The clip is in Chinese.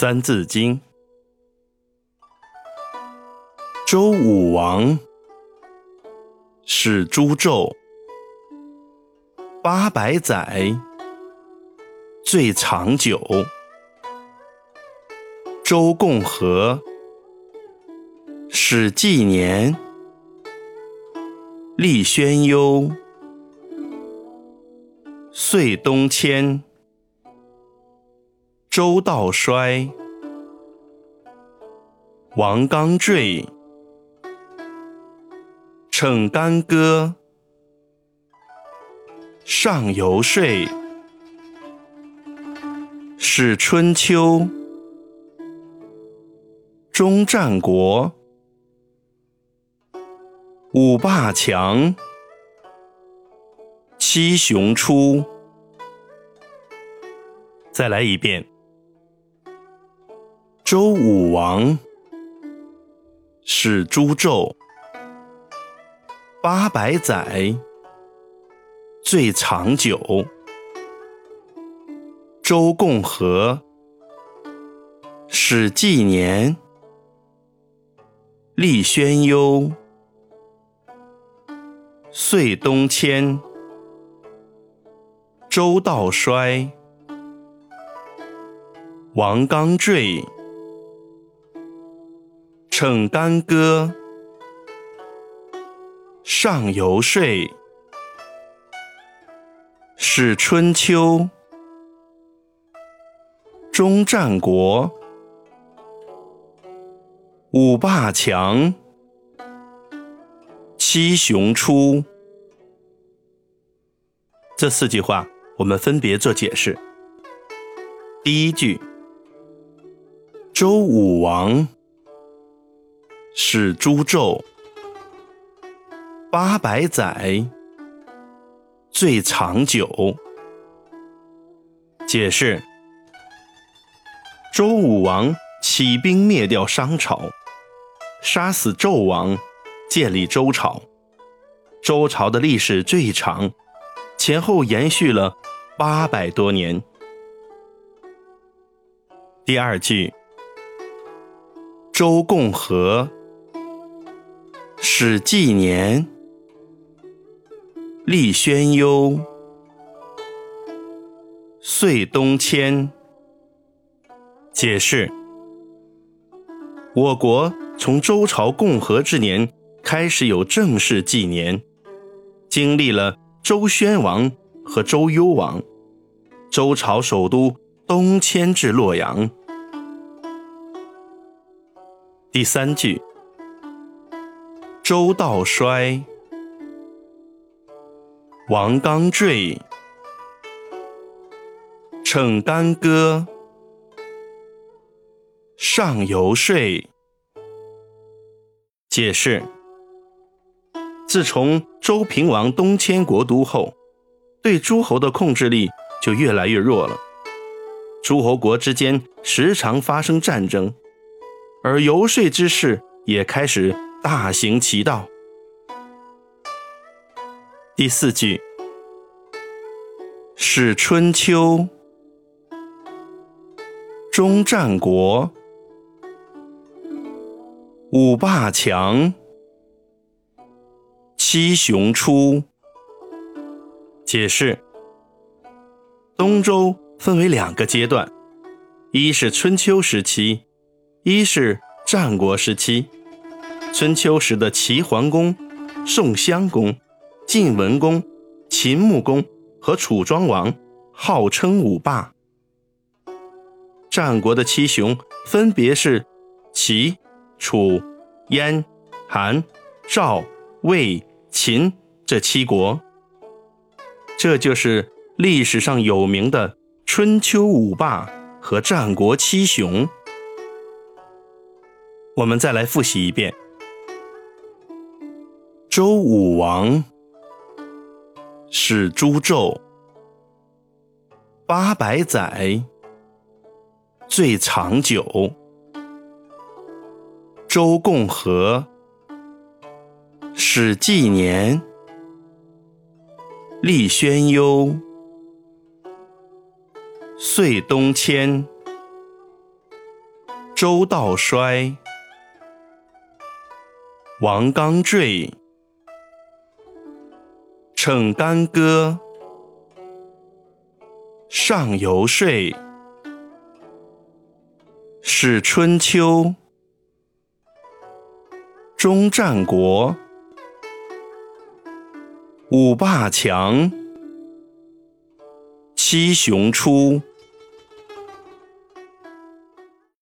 三字经，周武王始诛纣，八百载，最长久。周共和始纪年，立宣幽，岁东迁。周道衰，王纲坠，逞干戈，上游说，始春秋，终战国，五霸强，七雄出。再来一遍。周武王始诛纣，八百载，最长久。周共和始纪年，立宣幽，岁东迁。周道衰，王纲坠。逞干戈，上游说，是春秋，终战国，五霸强，七雄出。这四句话，我们分别做解释。第一句，周武王。始诛纣，八百载，最长久。解释：周武王起兵灭掉商朝，杀死纣王，建立周朝。周朝的历史最长，前后延续了八百多年。第二句，周共和。始纪年，立宣幽，岁东迁。解释：我国从周朝共和之年开始有正式纪年，经历了周宣王和周幽王，周朝首都东迁至洛阳。第三句。周道衰，王纲坠，逞干戈，上游说。解释：自从周平王东迁国都后，对诸侯的控制力就越来越弱了，诸侯国之间时常发生战争，而游说之事也开始。大行其道。第四句，是春秋，终战国，五霸强，七雄出。解释：东周分为两个阶段，一是春秋时期，一是战国时期。春秋时的齐桓公、宋襄公、晋文公、秦穆公和楚庄王号称五霸。战国的七雄分别是齐、楚、燕、韩、赵、魏、秦这七国。这就是历史上有名的春秋五霸和战国七雄。我们再来复习一遍。周武王始诛纣，八百载，最长久。周共和始纪年，立宣幽，岁东迁。周道衰。王纲坠，乘干戈，上游说。是春秋，中战国，五霸强，七雄出。